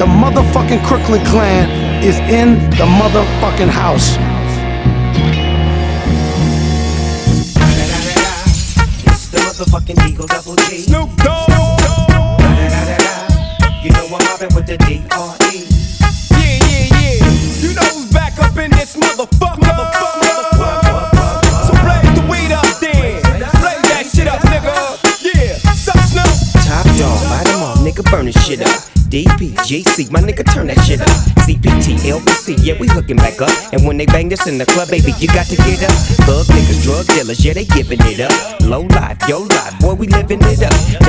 The motherfucking Crooklyn clan is in the motherfucking house. It's the motherfucking Eagle Double G. Snoop Dogg. You know I'm mobbing with the D.R.E. Yeah, yeah, yeah. You know who's back up in this motherfucker. Shit up. DPGC, my nigga, turn that shit up. CPT, LBC, yeah, we hooking back up. And when they bang this in the club, baby, you got to get up. Thug niggas, drug dealers, yeah, they giving it up. Low life, yo life, boy, we living it up.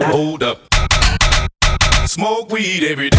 Hold up. Smoke weed every day.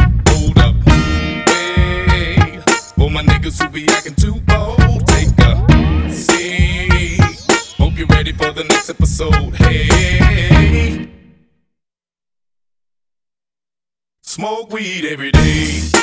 my niggas who be acting too bold, take a seat. Hope you're ready for the next episode. Hey, smoke weed every day.